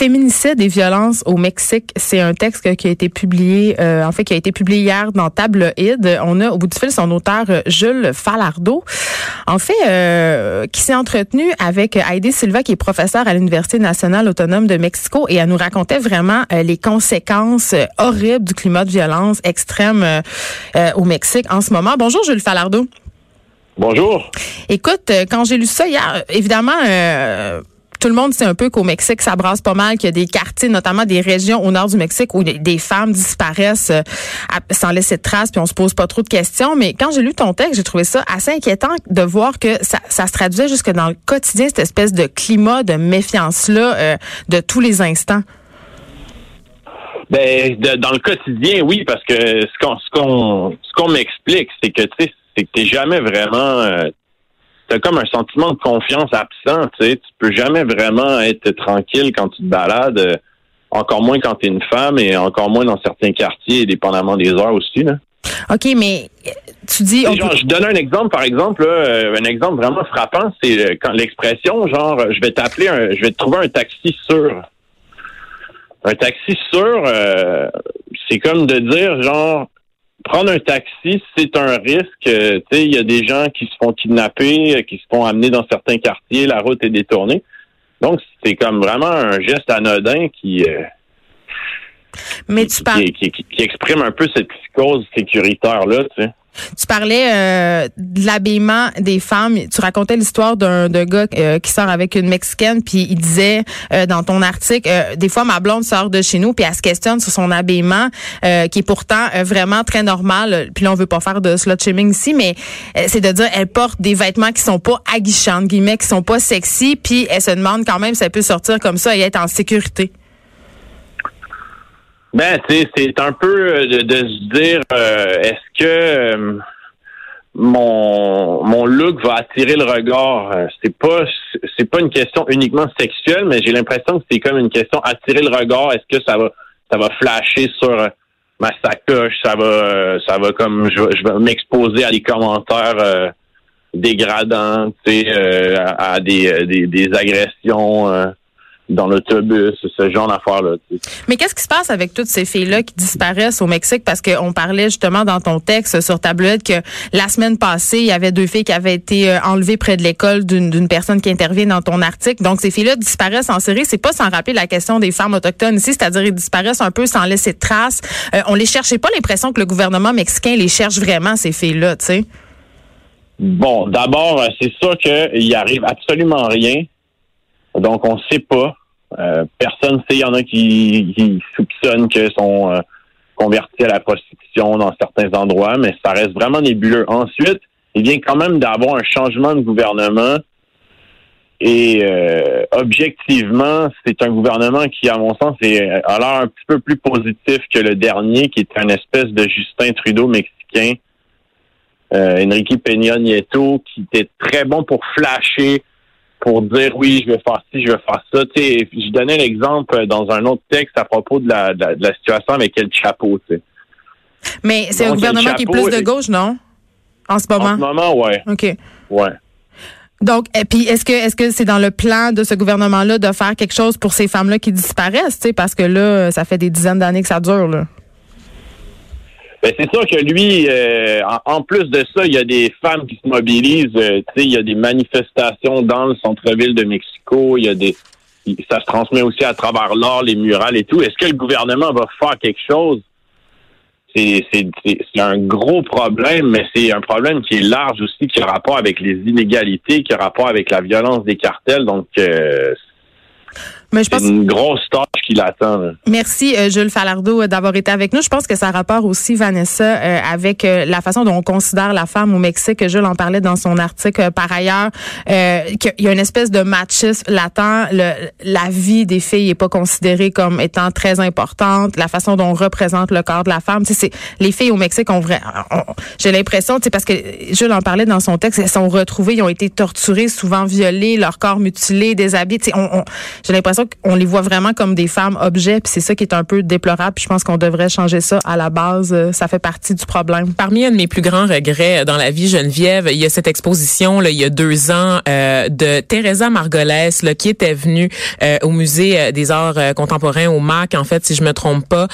Féminicide et violence au Mexique, c'est un texte qui a été publié, euh, en fait, qui a été publié hier dans Tabloïd. On a au bout du fil son auteur euh, Jules Falardeau, en fait, euh, qui s'est entretenu avec Heidi Silva, qui est professeure à l'Université nationale autonome de Mexico, et elle nous racontait vraiment les conséquences horribles du climat de violence extrême au Mexique en ce moment. Bonjour Jules Falardeau. Bonjour. Écoute, quand j'ai lu ça hier, évidemment, tout le monde sait un peu qu'au Mexique, ça brasse pas mal, qu'il y a des quartiers, notamment des régions au nord du Mexique où des femmes disparaissent euh, sans laisser de traces, puis on se pose pas trop de questions. Mais quand j'ai lu ton texte, j'ai trouvé ça assez inquiétant de voir que ça, se traduisait jusque dans le quotidien, cette espèce de climat de méfiance-là euh, de tous les instants. Ben, dans le quotidien, oui, parce que ce qu'on m'explique, c'est que tu sais, c'est que t'es jamais vraiment euh, t'as comme un sentiment de confiance absent, tu sais. Tu peux jamais vraiment être tranquille quand tu te balades, euh, encore moins quand tu es une femme et encore moins dans certains quartiers, dépendamment des heures aussi, là. OK, mais euh, tu dis. Je donne un exemple, par exemple, euh, un exemple vraiment frappant, c'est quand l'expression, genre, je vais t'appeler, je vais te trouver un taxi sûr. Un taxi sûr, c'est comme de dire, genre, prendre un taxi, c'est un risque. Euh, tu sais, il y a des gens qui se font kidnapper, euh, qui se font amener dans certains quartiers, la route est détournée. Donc, c'est comme vraiment un geste anodin qui, euh, Mais tu qui, qui, exprime un peu cette psychose sécuritaire-là, tu sais. Tu parlais euh, de l'habillement des femmes. Tu racontais l'histoire d'un gars euh, qui sort avec une mexicaine, puis il disait euh, dans ton article, des fois ma blonde sort de chez nous, puis elle se questionne sur son habillement, qui est pourtant vraiment très normal. Puis là, on veut pas faire de slut shaming ici, mais c'est de dire elle porte des vêtements qui sont pas aguichants, guillemets, qui sont pas sexy, puis elle se demande quand même si elle peut sortir comme ça et être en sécurité. Ben, c'est un peu euh, de, se dire, euh, est-ce que euh, mon mon look va attirer le regard? C'est pas c'est pas une question uniquement sexuelle, mais j'ai l'impression que c'est comme une question attirer le regard. Est-ce que ça va ça va flasher sur ma sacoche? Ça va ça va comme je, je vais m'exposer à des commentaires dégradants, tu sais, à, des, des, des agressions dans l'autobus, ce genre d'affaires-là. Mais qu'est-ce qui se passe avec toutes ces filles-là qui disparaissent au Mexique? Parce qu'on parlait justement dans ton texte sur tablette que la semaine passée, il y avait deux filles qui avaient été euh, enlevées près de l'école d'une personne qui intervient dans ton article. Donc, ces filles-là disparaissent en série. C'est pas sans rappeler la question des femmes autochtones ici, c'est-à-dire ils disparaissent un peu sans laisser de traces. Euh, on les cherchait pas l'impression que le gouvernement mexicain les cherche vraiment, ces filles-là, tu sais? Bon, d'abord, c'est sûr qu'il arrive absolument rien. Donc, on ne sait pas. Euh, personne ne sait. Il y en a qui, soupçonnent qu'elles sont euh, convertis à la prostitution dans certains endroits, mais ça reste vraiment nébuleux. Ensuite, il vient quand même d'avoir un changement de gouvernement. Et euh, objectivement, c'est un gouvernement qui, à mon sens, est, a l'air un petit peu plus positif que le dernier, qui est un espèce de Justin Trudeau mexicain, Enrique Peña Nieto, qui était très bon pour flasher pour dire oui, je vais faire ci, je vais faire ça. Tu sais, je donnais l'exemple dans un autre texte à propos de la, de la, situation avec El Chapeau. Tu sais. Mais c'est un gouvernement qui est plus de gauche, non? En ce moment? En ce moment, ouais. OK. Ouais. Donc, et puis est-ce que est-ce que c'est dans le plan de ce gouvernement-là de faire quelque chose pour ces femmes-là qui disparaissent, parce que là, ça fait des dizaines d'années que ça dure, là. Ben, c'est sûr que lui, euh, en, plus de ça, il y a des femmes qui se mobilisent. Euh, tu sais, il y a des manifestations dans le centre-ville de Mexico. Il y a des, ça se transmet aussi à travers l'art, les murales et tout. Est-ce que le gouvernement va faire quelque chose? C'est un gros problème, mais c'est un problème qui est large aussi, qui a rapport avec les inégalités, qui a rapport avec la violence des cartels. Donc, euh, mais je pense une grosse tâche qui l'attend. Merci euh, Jules Falardeau euh, d'avoir été avec nous. Je pense que ça rapporte aussi Vanessa euh, avec la façon dont on considère la femme au Mexique. Jules en parlait dans son article par ailleurs qu'il y a une espèce de machisme latent. Le, la vie des filles est pas considérée comme étant très importante. La façon dont on représente le corps de la femme, c'est les filles au Mexique ont vrai. J'ai l'impression, c'est parce que Jules en parlait dans son texte, elles sont retrouvées, ils ont été torturées, souvent violées, leur corps mutilé, déshabillé. On, on, J'ai l'impression l'impression les voit vraiment comme des femmes objets, puis c'est ça qui est un peu déplorable. Puis je pense qu'on devrait changer ça à la base. Euh, ça fait partie du problème. Parmi un de mes plus grands regrets dans la vie, Geneviève, il y a cette exposition là, il y a deux ans euh, de Teresa Margolès là, qui était venue euh, au musée des arts contemporains au MAC, en fait, si je me trompe pas,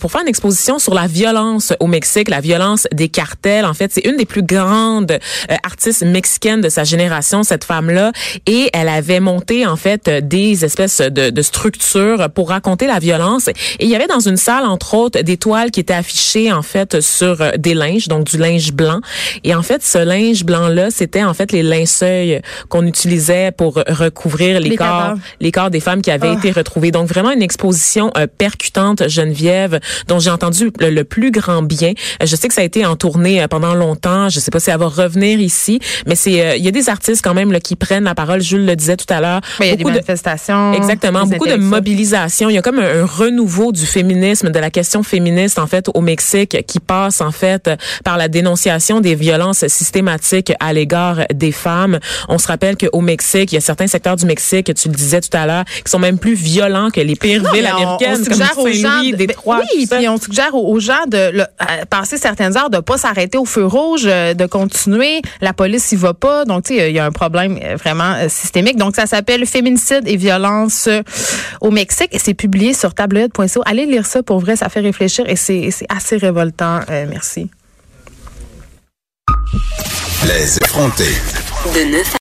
pour faire une exposition sur la violence au Mexique, la violence des cartels. En fait, c'est une des plus grandes artistes mexicaines de sa génération, cette femme-là, et elle avait monté en fait des espèces de, de structures pour raconter la violence. Et il y avait dans une salle, entre autres, des toiles qui étaient affichées en fait sur euh, des linges, donc du linge blanc. Et en fait, ce linge blanc-là, c'était en fait les linceuils qu'on utilisait pour recouvrir les, corps, les corps des femmes qui avaient ah. été retrouvées. Donc vraiment une exposition euh, percutante, Geneviève, dont j'ai entendu le, plus grand bien. Euh, je sais que ça a été en tournée pendant longtemps. Je sais pas si elle va revenir ici, mais c'est il y a des artistes quand même là, qui prennent la parole. Jules le disait tout à l'heure. Il y a des manifestations. exactement, beaucoup de mobilisation. Il y a comme un, renouveau du féminisme, de la question féministe en fait au Mexique, qui passe en fait par la dénonciation des violences systématiques à l'égard des femmes. On se rappelle qu'au Mexique, il y a certains secteurs du Mexique, tu le disais tout à l'heure, qui sont même plus violents que les pires villes américaines, on, suggère comme Saint-Louis, Détroit. Oui, puis on suggère aux, gens de passer certaines heures, de pas s'arrêter au feu rouge, euh, de continuer. La police y va pas, donc tu sais, il y a un problème euh, vraiment euh, systémique. Donc ça s'appelle féminicide et violence au Mexique et c'est publié sur tabloïd.co. Allez lire ça pour vrai, ça fait réfléchir et c'est assez révoltant. Euh, merci. Les effrontés. De 9